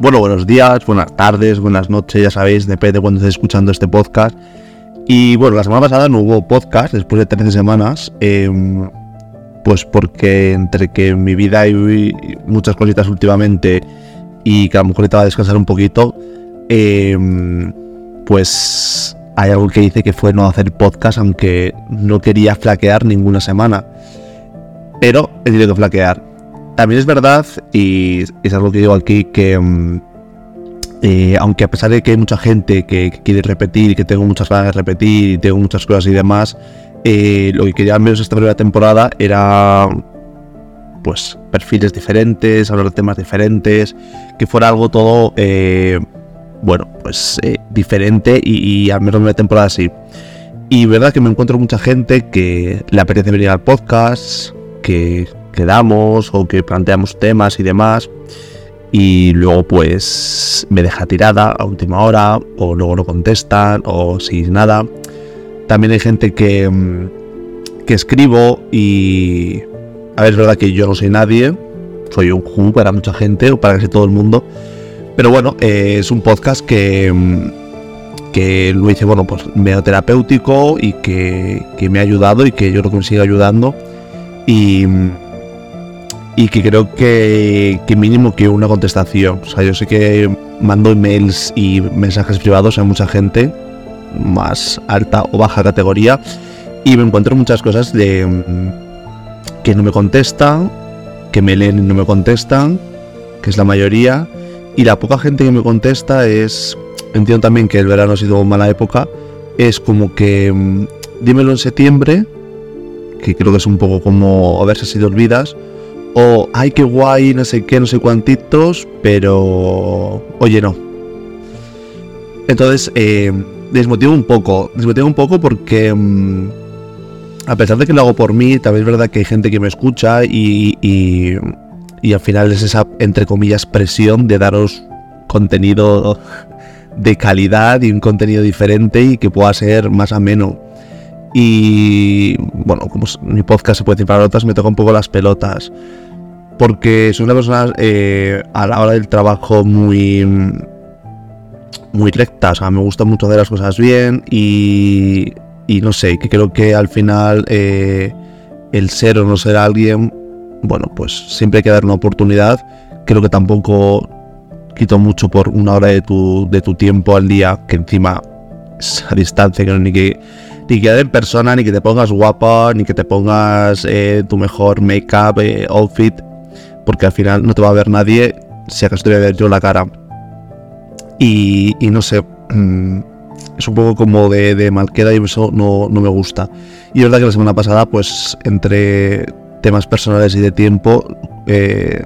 bueno, buenos días, buenas tardes, buenas noches, ya sabéis, depende de cuando estéis escuchando este podcast. Y bueno, la semana pasada no hubo podcast, después de 13 semanas, em, pues porque entre que en mi vida hay muchas cositas últimamente y que a lo mejor estaba a descansar un poquito, em, pues hay algo que dice que fue no hacer podcast, aunque no quería flaquear ninguna semana. Pero he tenido que flaquear. También es verdad, y es algo que digo aquí, que mm, eh, aunque a pesar de que hay mucha gente que, quiere repetir que tengo muchas ganas de repetir y tengo muchas cosas y demás, eh, lo que quería al menos esta primera temporada era pues perfiles diferentes, hablar de temas diferentes, que fuera algo todo, eh, bueno, pues diferente y, y, al menos una temporada así. Y verdad que me encuentro mucha gente que le apetece venir al podcast, que quedamos o que planteamos temas y demás y luego pues me deja tirada a última hora o luego no contestan o sin nada. También hay gente que, mm, que escribo y a ver, es verdad que yo no soy nadie, soy un ju para mucha gente o para casi todo el mundo, pero bueno, eh, es un podcast que, mm, que lo hice, bueno, pues medio terapéutico y que, que me ha ayudado y que yo creo que ayudando y mm, y que creo que, mínimo que una contestación. O sea, yo sé que mando emails y mensajes privados a mucha gente, más alta o baja categoría, y me encuentro muchas cosas de mm, que no me contestan, que me leen y no me contestan, que es la mayoría, y la poca gente que me contesta es, entiendo también que el verano ha sido mala época, es como que mm, dímelo en septiembre, que creo que es un poco como a ver si te olvidas, o ay, qué guay, no sé qué, no sé cuántitos, pero oye, no. Entonces, eh, desmotivo un poco, desmotivo un poco porque mm, a pesar de que lo hago por mí, también es verdad que hay gente que me escucha y, y, y al final es esa, entre comillas, presión de daros contenido de calidad y un contenido diferente y que pueda ser más ameno. Y bueno, como mi podcast se puede decir para otras, me toca un poco las pelotas. Porque soy una persona eh, a la hora del trabajo muy, muy recta. O sea, me gusta mucho hacer las cosas bien y, y no sé, que creo que al final eh, el ser o no ser alguien, bueno, pues siempre hay que dar una oportunidad. Creo que tampoco quito mucho por una hora de tu, de tu tiempo al día, que encima es a distancia, que no ni que ni que en persona, ni que te pongas guapa, ni que te pongas eh, tu mejor make-up, eh, outfit, porque al final no te va a ver nadie si acaso te voy a ver yo la cara. Y, no sé, mm, es un poco como de, de malqueda y eso no, me gusta. Y es verdad que la semana pasada, pues entre temas personales y de tiempo, eh,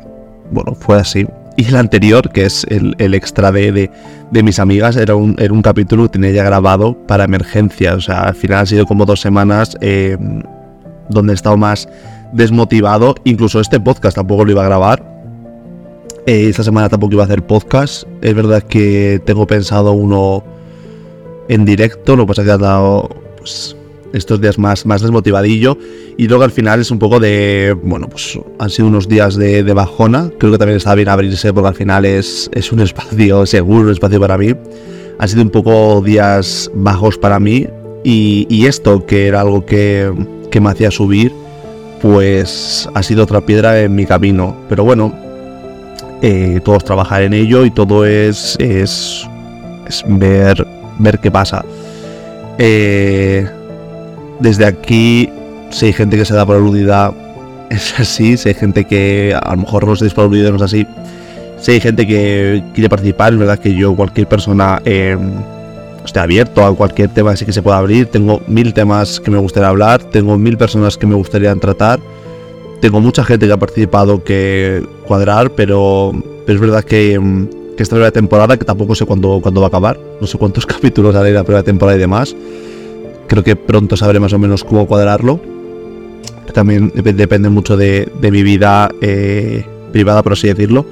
bueno, fue así. Y el anterior, que es el, extra de, de, mis amigas, era un, era un capítulo que tenía ya grabado para emergencia. O sea, al final ha sido como dos semanas eh, donde he estado más desmotivado. Incluso este podcast tampoco lo iba a grabar. Eh, esta semana tampoco iba a hacer podcast. Es verdad que tengo pensado uno en directo. Lo que pasa es que ha dado pues, estos días más, más desmotivadillo. Y luego al final es un poco de, bueno, pues han sido unos días de, bajona. Creo que también está bien abrirse porque al final es, es un espacio seguro, un espacio para mí. Han sido un poco días bajos para mí. Y, esto, que era algo que, que me hacía subir, pues ha sido otra piedra en mi camino. Pero bueno, eh, todos trabajar en ello y todo es, es, es ver, ver qué pasa. Eh, desde aquí, si hay gente que se da por aludida, es así. Si hay gente que a lo mejor no se por aludida, no es así. Si hay gente que quiere participar, es verdad que yo, cualquier persona, eh, estoy abierto a cualquier tema así que se pueda abrir. Tengo mil temas que me gustaría hablar, tengo mil personas que me gustaría tratar. Tengo mucha gente que ha participado que cuadrar, pero, es verdad que, que, esta primera temporada, que tampoco sé cuándo, cuándo va a acabar, no sé cuántos capítulos haré la primera temporada y demás Creo que pronto sabré más o menos cómo cuadrarlo. También depende mucho de, mi vida eh, privada, por así decirlo.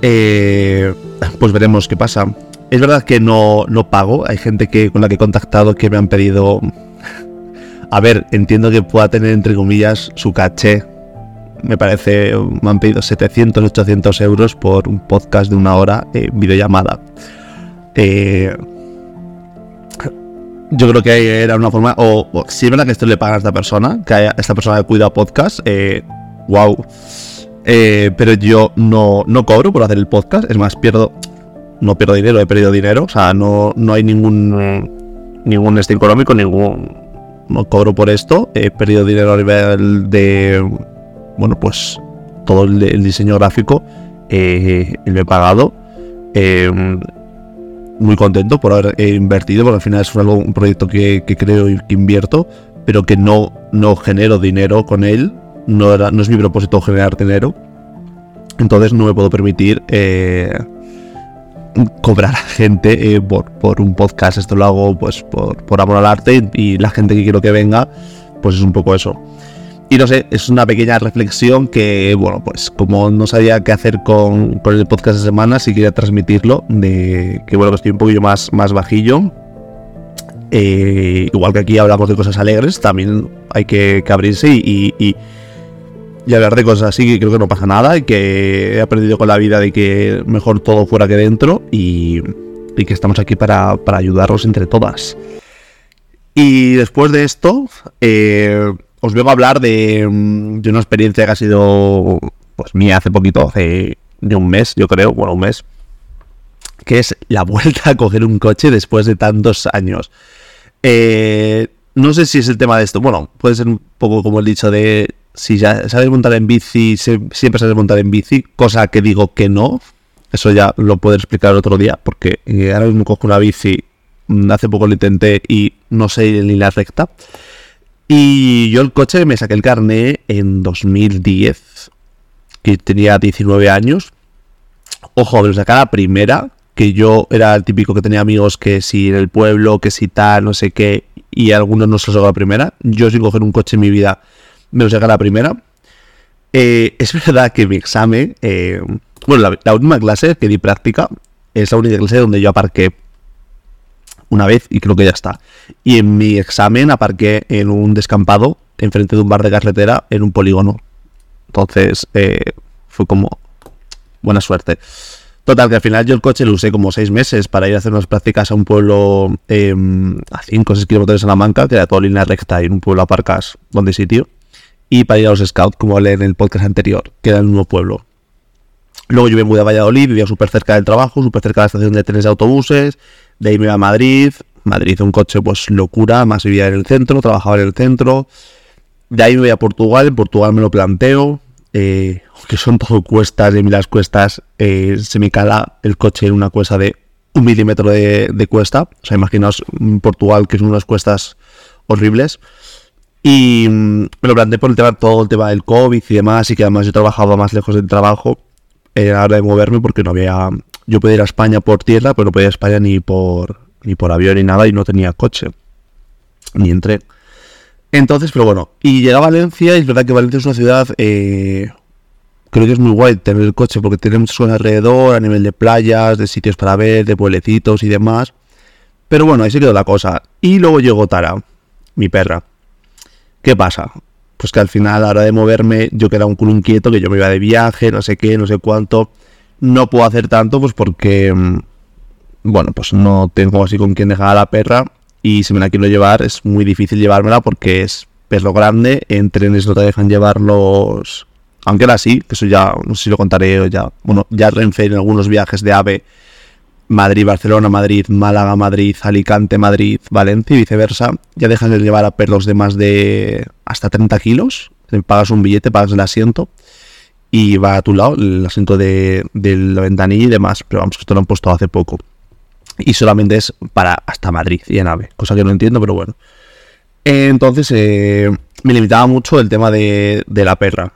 Eh, pues veremos qué pasa. Es verdad que no, no pago. Hay gente que, con la que he contactado que me han pedido. A ver, entiendo que pueda tener entre comillas su caché. me parece, me han pedido 700, 800 euros por un podcast de una hora en videollamada. Eh, yo creo que era una forma, o, si es verdad que esto le paga a esta persona, que a esta persona que cuida podcast, eh, wow. Eh, pero yo no, no cobro por hacer el podcast, es más, pierdo, no pierdo dinero, he perdido dinero, o sea, no, no hay ningún, ningún este económico, ningún, no cobro por esto, he perdido dinero a nivel de, bueno, pues todo el, diseño gráfico, eh, lo he pagado. Eh, muy contento por haber invertido, porque al final es un proyecto que, creo y que invierto, pero que no, no genero dinero con él. No, era, no es mi propósito generar dinero. Entonces no me puedo permitir eh, cobrar a gente eh, por, por, un podcast. Esto lo hago pues por, por amor al arte y la gente que quiero que venga, pues es un poco eso. Y no sé, es una pequeña reflexión que, bueno, pues como no sabía qué hacer con, el podcast de semana, sí quería transmitirlo, de que bueno, que estoy un poquillo más, más bajillo. Eh, igual que aquí hablamos de cosas alegres, también hay que, abrirse y, y, hablar de cosas así, que creo que no pasa nada y que he aprendido con la vida de que mejor todo fuera que dentro y, que estamos aquí para, para ayudarnos entre todas. Y después de esto, eh, os vengo a hablar mm, de, una experiencia que ha sido pues mía hace poquito, hace de un mes, yo creo, bueno, un mes, que es la vuelta a coger un coche después de tantos años. Eh, no sé si es el tema de esto, bueno, puede ser un poco como el dicho de si ya sabes montar en bici, siempre sabes montar en bici, cosa que digo que no, eso ya lo puedo explicar otro día, porque eh, ahora mismo cojo una bici, mm, hace poco lo intenté y no sé ni la recta. Y yo el coche me saqué el carné en 2010, que tenía 19 años. Ojo, me lo la primera, que yo era el típico que tenía amigos que si en el pueblo, que si tal, no sé qué, y algunos no se lo sacó la primera. Yo sin coger un coche en mi vida me lo saqué a la primera. Eh, es verdad que mi examen, eh, bueno, la, la, última clase que di práctica es la única clase donde yo aparqué una vez y creo que ya está. Y en mi examen aparqué en un descampado, enfrente de un bar de carretera, en un polígono. Entonces eh, fue como buena suerte. Total, que al final yo el coche lo usé como seis meses para ir a hacer unas prácticas a un pueblo em, a 5 o 6 kilómetros de Salamanca, que era todo línea recta y en un pueblo aparcas donde sitio. Y para ir a los scouts, como hablé en el podcast anterior, que era un nuevo pueblo. Luego yo me mudé a Valladolid, vivía súper cerca del trabajo, súper cerca de la estación de trenes de autobuses. De ahí me iba a Madrid. Madrid, un coche, pues locura. Más vivía en el centro, trabajaba en el centro. De ahí me voy a Portugal. En Portugal me lo planteo. Eh, que son todo cuestas, y las cuestas eh, se me cala el coche en una cuesta de un milímetro de, cuesta. O sea, imaginaos Portugal, que son unas cuestas horribles. Y mm, me lo planteé por el tema, todo el tema del COVID y demás, y que además yo trabajaba más lejos del trabajo era la hora de moverme porque no había... Yo podía ir a España por tierra, pero no podía ir a España ni por, ni por avión ni nada y no tenía coche. Ni entré. Entonces, pero bueno, y llegué a Valencia y es verdad que Valencia es una ciudad... Eh, creo que es muy guay tener el coche porque tenemos muchas alrededor a nivel de playas, de sitios para ver, de pueblecitos y demás. Pero bueno, ahí se quedó la cosa. Y luego llegó Tara, mi perra. ¿Qué pasa? Pues que al final a la hora de moverme yo quedaba un culo inquieto, que yo me iba de viaje, no sé qué, no sé cuánto. No puedo hacer tanto pues porque, mm, bueno, pues no tengo así con quien dejar a la perra y si me la quiero llevar es muy difícil llevármela porque es perro grande, en trenes no te dejan llevarlos, aunque era así, que eso ya, no sé si lo contaré o ya, bueno, ya Renfe en algunos viajes de AVE Madrid, Barcelona, Madrid, Málaga, Madrid, Alicante, Madrid, Valencia y viceversa, ya dejan de llevar a perros de más de hasta 30 kilos. Pagas un billete, pagas el asiento y va a tu lado el asiento de, la ventanilla y demás. Pero vamos, esto lo han puesto hace poco. Y solamente es para hasta Madrid y en AVE, cosa que no entiendo, pero bueno. Entonces eh, me limitaba mucho el tema de la perra.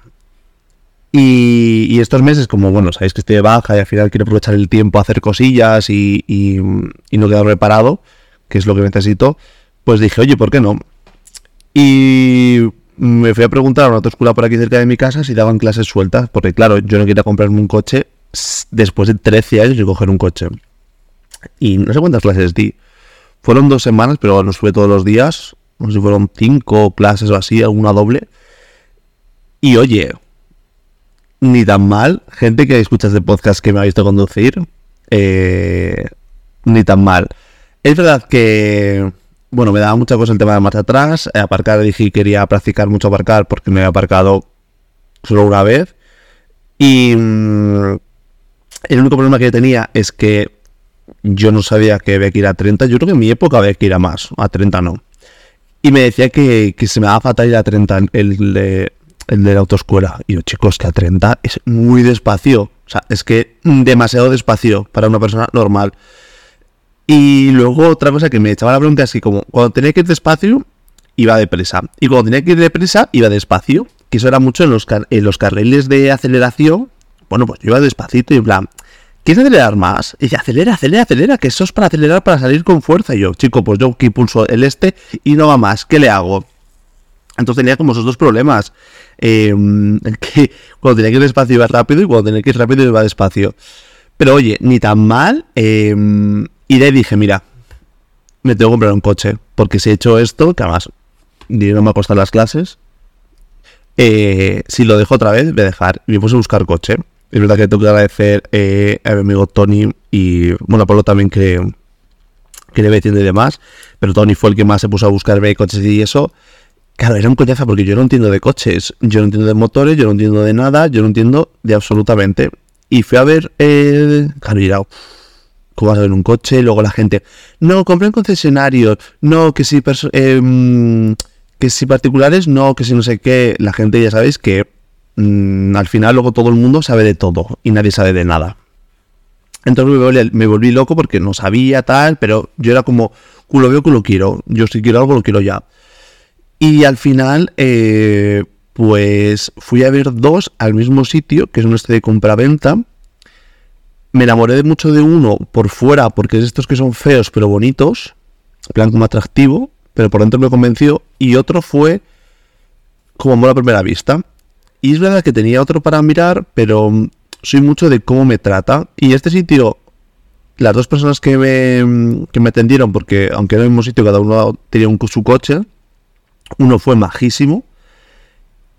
Y, estos meses, como bueno, sabéis que estoy de baja y al final quiero aprovechar el tiempo a hacer cosillas y, no quedar reparado, que es lo que necesito, pues dije, oye, ¿por qué no? Y me fui a preguntar a una escuela por aquí cerca de mi casa si daban clases sueltas, porque claro, yo no quería comprarme un coche después de 13 años y coger un coche. Y no sé cuántas clases di. Fueron dos semanas, pero no sube todos los días. No sé si fueron cinco clases o así, alguna doble. Y oye, ni tan mal. Gente que escucha este podcast que me ha visto conducir, eh, ni tan mal. Es verdad que, bueno, me daba mucha cosa el tema de marcha atrás. Eh, aparcar, dije que quería practicar mucho aparcar porque me había aparcado solo una vez. Y mm, el único problema que tenía es que yo no sabía que había que ir a 30. Yo creo que en mi época había que ir a más, a 30 no. Y me decía que, se me daba fatal ir a 30 el de, el de la autoescuela. Y yo, chicos, que a 30 es muy despacio. O sea, es que demasiado despacio para una persona normal. Y luego otra cosa que me echaba la bronca es que como cuando tenía que ir despacio, iba deprisa. Y cuando tenía que ir deprisa, iba despacio. Que eso era mucho en los, en los carriles de aceleración. Bueno, pues yo iba despacito y en plan, ¿Quieres acelerar más? Y dice, acelera, acelera, acelera, que eso es para acelerar, para salir con fuerza. Y yo, chico, pues yo aquí pulso el este y no va más. ¿Qué le hago? Entonces tenía como esos dos problemas. Eh, que cuando tenía que ir despacio iba rápido y cuando tenía que ir rápido iba despacio. Pero oye, ni tan mal. Eh, y de ahí dije, mira, me tengo que comprar un coche. Porque si he hecho esto, que además dinero me ha costado las clases. Eh, si lo dejo otra vez, voy a dejar. Y me puse a buscar coche. Es verdad que tengo que agradecer eh, a mi amigo Tony y, bueno, a Pablo también que, que le entiende y demás, pero Tony fue el que más se puso a buscarme coches y eso. Claro, era un coñazo porque yo no entiendo de coches, yo no entiendo de motores, yo no entiendo de nada, yo no entiendo de absolutamente. Y fui a ver, eh, claro, y ¿cómo vas a ver un coche? Luego la gente, no, compré en concesionarios, no, que si, eh, que si particulares, no, que si no sé qué. La gente ya sabéis que Mm, al final luego todo el mundo sabe de todo y nadie sabe de nada. Entonces me volví, loco porque no sabía tal, pero yo era como, culo veo, culo quiero. Yo si quiero algo, lo quiero ya. Y al final, eh, pues fui a ver dos al mismo sitio, que es un este de compra-venta. Me enamoré de mucho de uno por fuera, porque es estos que son feos pero bonitos, plan como atractivo, pero por dentro me convenció. Y otro fue como amor a primera vista. Y es verdad que tenía otro para mirar, pero soy mucho de cómo me trata. Y este sitio, las dos personas que me, que me atendieron, porque aunque era el mismo sitio, cada uno tenía un, su coche, uno fue majísimo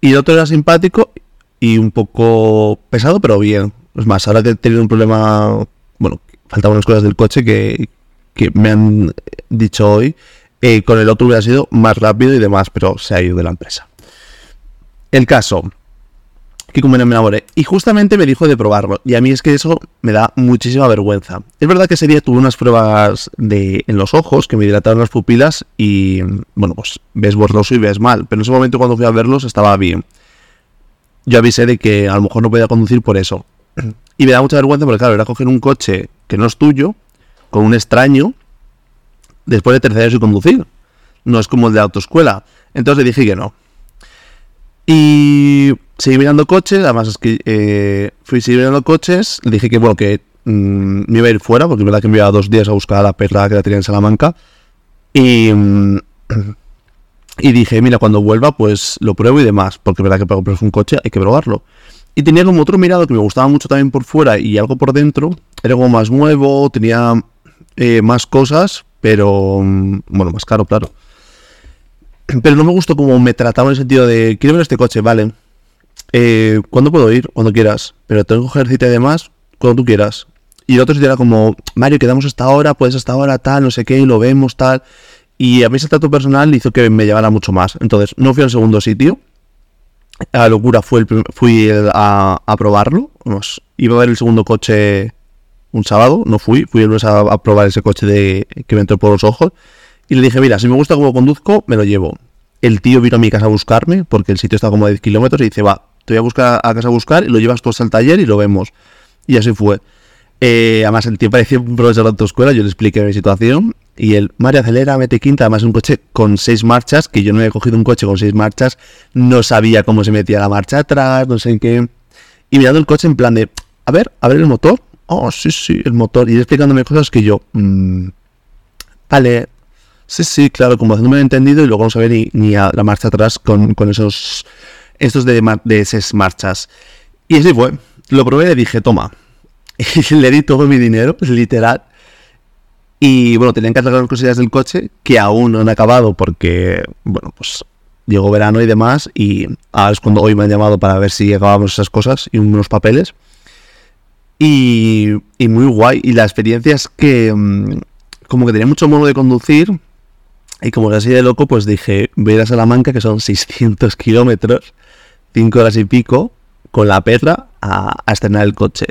y el otro era simpático y un poco pesado, pero bien. Es más, ahora he tenido un problema, bueno, faltaban unas cosas del coche que, que me han dicho hoy. Eh, con el otro hubiera sido más rápido y demás, pero se ha ido de la empresa. El caso, que como me enamoré. Y justamente me dijo de probarlo. Y a mí es que eso me da muchísima vergüenza. Es verdad que ese día tuve unas pruebas de, en los ojos que me dilataron las pupilas y, bueno, pues ves borroso y ves mal. Pero en ese momento cuando fui a verlos estaba bien. Yo avisé de que a lo mejor no podía conducir por eso. Y me da mucha vergüenza porque, claro, era coger un coche que no es tuyo, con un extraño, después de tercer año y conducir. No es como el de autoescuela. Entonces le dije que no. Y seguí mirando coches, además es que eh, fui seguir mirando coches, le dije que bueno, que mm, me iba a ir fuera, porque es verdad que me iba dos días a buscar a la perla que la tenía en Salamanca. Y, mm, y dije, mira, cuando vuelva, pues lo pruebo y demás, porque es verdad que para comprarse un coche hay que probarlo. Y tenía como otro mirado que me gustaba mucho también por fuera y algo por dentro. Era como más nuevo, tenía eh, más cosas, pero mm, bueno, más caro, claro. Pero no me gustó como me trataba en el sentido de, quiero ver este coche, vale. Eh, ¿Cuándo puedo ir? Cuando quieras. Pero tengo que coger cita de más cuando tú quieras. Y el otro sitio era como, Mario, quedamos hasta ahora, puedes hasta ahora, tal, no sé qué, y lo vemos, tal. Y a mí ese trato personal hizo que me llevara mucho más. Entonces, no fui al segundo sitio. La locura fue el, fui a, probarlo. iba a ver el segundo coche un sábado, no fui, fui a, a probar ese coche de, que me entró por los ojos. Y le dije, mira, si me gusta cómo conduzco, me lo llevo. El tío vino a mi casa a buscarme, porque el sitio está como a 10 kilómetros, y dice, va, te voy a buscar a casa a buscar y lo llevas tú hasta el taller y lo vemos. Y así fue. Eh, además, el tío parecía un profesor de autoescuela, yo le expliqué mi situación. Y el Mario acelera, mete quinta, además un coche con seis marchas, que yo no había cogido un coche con seis marchas, no sabía cómo se metía la marcha atrás, no sé qué. Y mirando el coche en plan de, a ver, a ver el motor. Oh, sí, sí, el motor. Y explicándome cosas que yo, mmm, vale, Sí, sí, claro, como haciéndome entendido y luego no sabía ni, ni a la marcha atrás con, esos estos de, de esas marchas. Y así fue. Lo probé y dije, toma. Y le di todo mi dinero, literal. Y bueno, tenían que arreglar las cosillas del coche que aún no han acabado porque, bueno, pues llegó verano y demás, y ahora es cuando hoy me han llamado para ver si acabamos esas cosas y unos papeles. Y, y muy guay. Y la experiencia es que, mm, como que tenía mucho modo de conducir, y como que así de loco, pues dije, voy a Salamanca, que son 600 kilómetros, 5 horas y pico, con la perra a, estrenar el coche.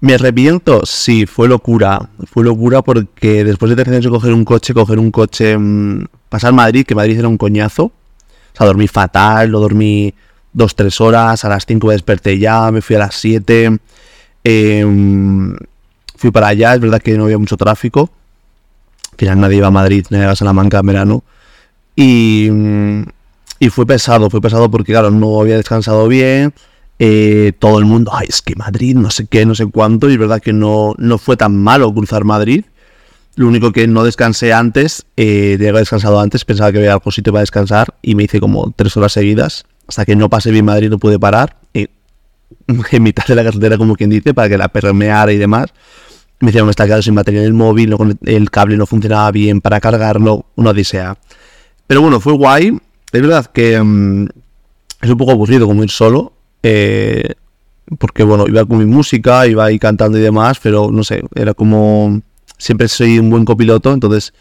¿Me arrepiento? Sí, fue locura. Fue locura porque después de 13 años de coger un coche, coger un coche, mmm, pasar Madrid, que Madrid era un coñazo. O sea, dormí fatal, lo dormí dos, tres horas, a las 5 me desperté ya, me fui a las 7. Eh, fui para allá, es verdad que no había mucho tráfico. Al final nadie iba a Madrid, nadie iba a Salamanca en verano. Y, y fue pesado, fue pesado porque, claro, no había descansado bien. Eh, todo el mundo, ay, es que Madrid, no sé qué, no sé cuánto. Y es verdad que no, no fue tan malo cruzar Madrid. Lo único que no descansé antes, eh, de haber descansado antes, pensaba que había algún sitio para descansar y me hice como tres horas seguidas. Hasta que no pasé bien Madrid no pude parar. Y en mitad de la carretera, como quien dice, para que la permeara y demás. Me hicieron estar quedado sin batería en el móvil, el cable no funcionaba bien para cargarlo, una odisea. Pero bueno, fue guay. Es verdad que um, es un poco aburrido como ir solo. Eh, porque bueno, iba con mi música, iba ahí cantando y demás, pero no sé, era como... Siempre soy un buen copiloto, entonces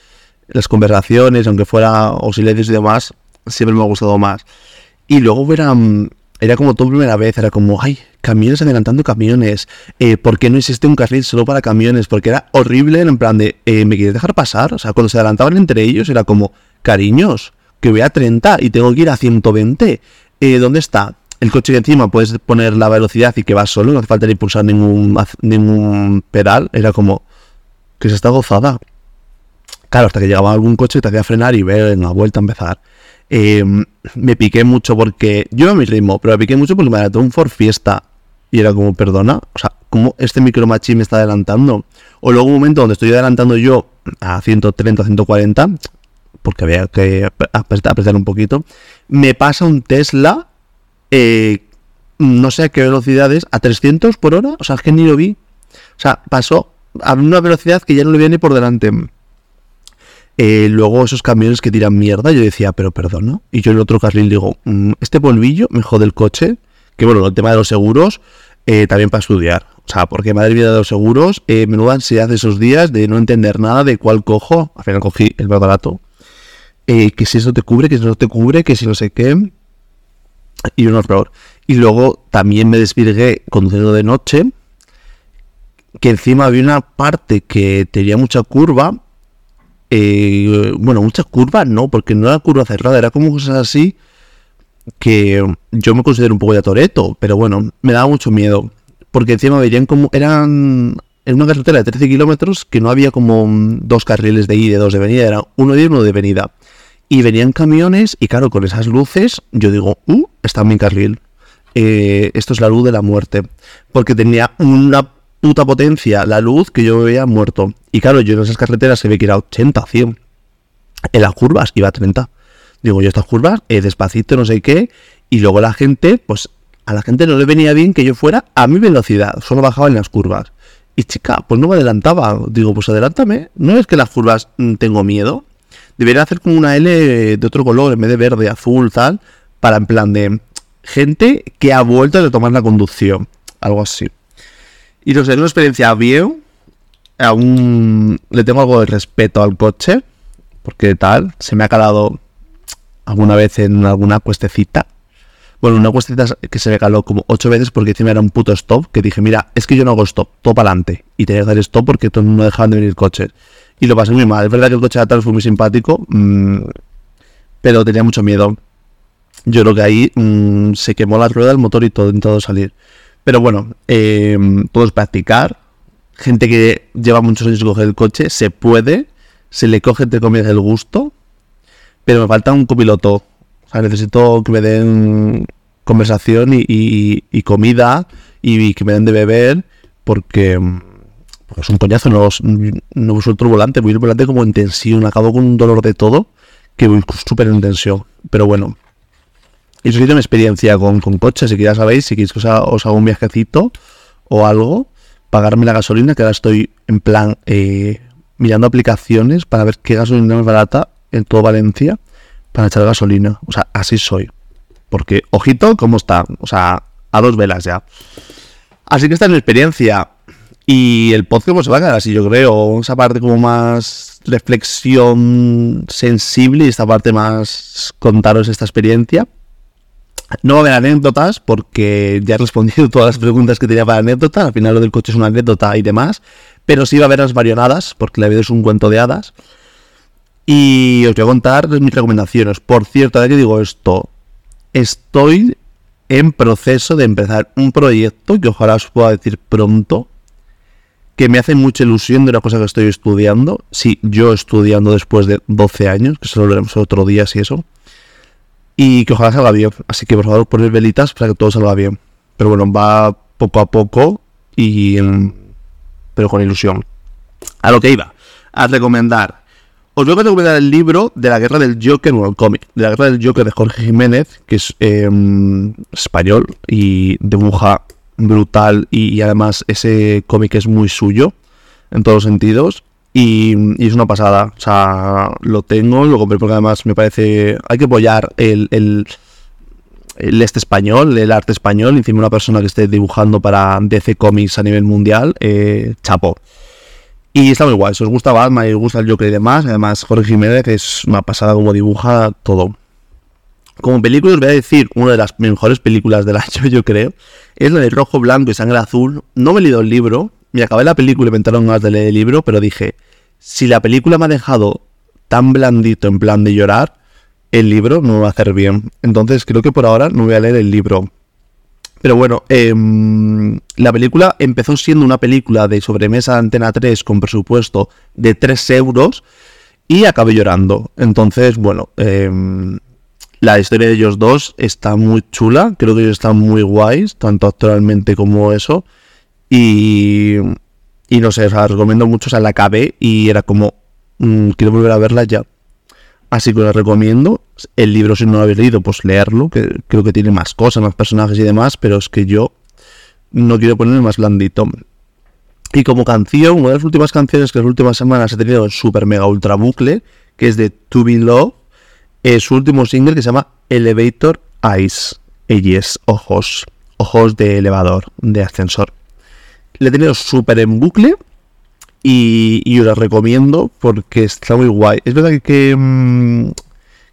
las conversaciones, aunque fuera o silencios y demás, siempre me ha gustado más. Y luego era, era como todo primera vez, era como, ay, camiones adelantando camiones, eh, ¿por qué no existe un carril solo para camiones? Porque era horrible, en plan de, eh, ¿me quieres dejar pasar? O sea, cuando se adelantaban entre ellos era como, cariños, que voy a 30 y tengo que ir a 120. Eh, ¿Dónde está? El coche que encima puedes poner la velocidad y que va solo, no hace falta ni pulsar ningún, ningún pedal. Era como que se está gozada. Claro, hasta que llegaba algún coche te hacía frenar y ver en la vuelta a empezar. Eh, me piqué mucho porque yo a mi ritmo, pero me piqué mucho porque me adelantó un Ford Fiesta y era como, perdona, o sea, ¿cómo este micro machín me está adelantando? O luego un momento donde estoy adelantando yo a 130, 140, porque había que apretar un poquito, me pasa un Tesla eh, no sé a qué velocidades, a 300 por hora, o sea, es que ni lo vi. O sea, pasó a una velocidad que ya no le viene por delante. Eh, luego esos camiones que tiran mierda, yo decía, pero perdona. Y yo en el otro carril digo, mmm, este polvillo me jode el coche. Que bueno, el tema de los seguros, eh, también para estudiar. O sea, porque madre mía de los seguros, eh, menuda ansiedad de esos días de no entender nada de cuál cojo. Al final cogí el más. Eh, que si eso te cubre, que si no te cubre, que si no sé qué y un horror. Y luego también me desvirgué conduciendo de noche, que encima había una parte que tenía mucha curva. Eh, bueno, mucha curva no, porque no era curva cerrada, era como cosas así que yo me considero un poco de toreto, pero bueno, me daba mucho miedo. Porque encima veían como eran en una carretera de 13 kilómetros que no había como dos carriles de ida y de dos de venida, era uno de ida y uno de venida. Y venían camiones y claro, con esas luces yo digo, uh, está en mi carril. Eh, esto es la luz de la muerte. Porque tenía una puta potencia la luz que yo veía muerto. Y claro, yo en esas carreteras se ve que era 80, 100. En las curvas iba a 30. Digo, yo estas curvas, eh, despacito, no sé qué. Y luego la gente, pues a la gente no le venía bien que yo fuera a mi velocidad. Solo bajaba en las curvas. Y chica, pues no me adelantaba. Digo, pues adelántame. No es que las curvas mm, tengo miedo. Debería hacer como una L de otro color, en vez de verde, azul, tal, para en plan de gente que ha vuelto a tomar la conducción. Algo así. Y no sé, es una experiencia bien. Aún le tengo algo de respeto al coche. Porque tal, se me ha calado alguna vez en alguna cuestecita. Bueno, una cuestecita que se me caló como ocho veces porque encima era un puto stop. Que dije, mira, es que yo no hago stop, todo para adelante. Y tenía que hacer stop porque no dejaban de venir coches y lo pasé muy mal. Es verdad que el coche de atrás fue muy simpático, mmm, pero tenía mucho miedo. Yo creo que ahí mmm, se quemó la rueda del motor y todo intentó salir. Pero bueno, eh, todo es practicar. Gente que lleva muchos años coger el coche, se puede, se le coge entre comillas el gusto, pero me falta un copiloto. O sea, necesito que me den conversación y, comida y que me den de beber porque es un coñazo, no, no uso otro volante, voy el volante como en tensión, acabo con un dolor de todo, que voy súper en tensión. Pero bueno, eso ha sido mi experiencia con, con coches, si que ya sabéis, si queréis que os, haga un viajecito o algo, pagarme la gasolina, que ahora estoy en plan eh, mirando aplicaciones para ver qué gasolina más barata en toda Valencia, para echar gasolina. O sea, así soy. Porque, ojito, ¿cómo está? O sea, a dos velas ya. Así que esta es mi experiencia. Y el podcast pues, se va a quedar así, yo creo. Esa parte como más reflexión sensible y esta parte más contaros esta experiencia. No va a haber anécdotas porque ya he respondido todas las preguntas que tenía para anécdotas. Al final lo del coche es una anécdota y demás. Pero sí va a haber las varionadas porque la vida es un cuento de hadas. Y os voy a contar mis recomendaciones. Por cierto, ahora que digo esto, estoy en proceso de empezar un proyecto que ojalá os pueda decir pronto, que me hace mucha ilusión de una cosa que estoy estudiando. Sí, yo estudiando después de 12 años, que solo lo veremos otro día si eso. Y que ojalá salga bien. Así que por favor poner velitas para que todo salga bien. Pero bueno, va poco a poco y... pero con ilusión. A lo que iba. A recomendar os voy a recomendar el libro de la guerra del Joker, bueno, el cómic, de la guerra del Joker de Jorge Jiménez, que es em, español y dibuja brutal y, además ese cómic es muy suyo en todos los sentidos y, es una pasada. O sea, lo tengo, lo compré porque además me parece, hay que apoyar el, el, este español, el arte español, encima una persona que esté dibujando para DC Comics a nivel mundial, eh, chapo. Y está muy guay. Si os gusta Batman y os gusta el Joker y demás, además Jorge Jiménez es una pasada como dibuja todo. Como película os voy a decir una de las mejores películas del año, yo creo. Es la de Rojo, Blanco y Sangre Azul. No me he leído el libro. Me acabé la película y me entraron ganas de leer el libro, pero dije, si la película me ha dejado tan blandito en plan de llorar, el libro no me va a hacer bien. Entonces creo que por ahora no voy a leer el libro. Pero bueno, em, la película empezó siendo una película de sobremesa Antena 3 con presupuesto de 3 euros y acabé llorando. Entonces, bueno, em, la historia de ellos dos está muy chula. Creo que ellos están muy guays, tanto actualmente como eso. Y, y no sé, o sea, recomiendo mucho. O sea, la acabé y era como, mm, quiero volver a verla ya. Así que os recomiendo. El libro, si no lo habéis leído, pues leerlo, que creo que tiene más cosas, más personajes y demás, pero es que yo no quiero ponerme más blandito. Y como canción, una de las últimas canciones que las últimas semanas he tenido en super mega ultra bucle, que es de To Be Love, es su último single que se llama Elevator Eyes. Eyes, ojos, ojos de elevador, de ascensor. Le he tenido súper en bucle y, os la recomiendo porque está muy guay. Es verdad que, que, mm,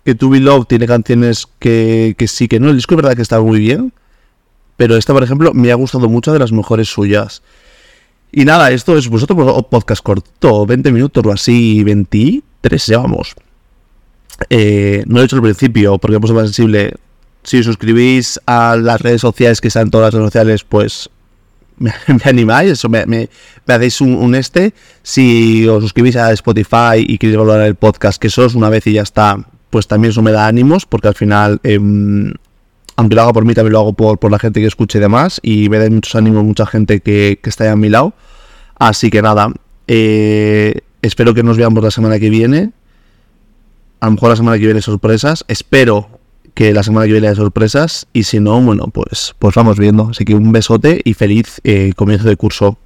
que To Be Love tiene canciones que, sí, que no. El disco es verdad que está muy bien. Pero esta, por ejemplo, me ha gustado mucho de las mejores suyas. Y nada, esto es vosotros podcast corto, 20 minutos o así, 23 llevamos. Eh, no lo he hecho al principio porque es más sensible. Si suscribís a las redes sociales que están todas las redes sociales, pues me, animáis, eso me, me, hacéis un, este. Si os suscribís a Spotify y queréis valorar el podcast, que sos una vez y ya está, pues también eso me da ánimos, porque al final, em, aunque lo hago por mí, también lo hago por, por la gente que escuche y demás, y me da muchos ánimos mucha gente que, que está ahí a mi lado. Así que nada, eh, espero que nos veamos la semana que viene. A lo mejor la semana que viene sorpresas. Espero que la semana que viene hay sorpresas y si no, bueno, pues, pues vamos viendo. Así que un besote y feliz eh, comienzo de curso.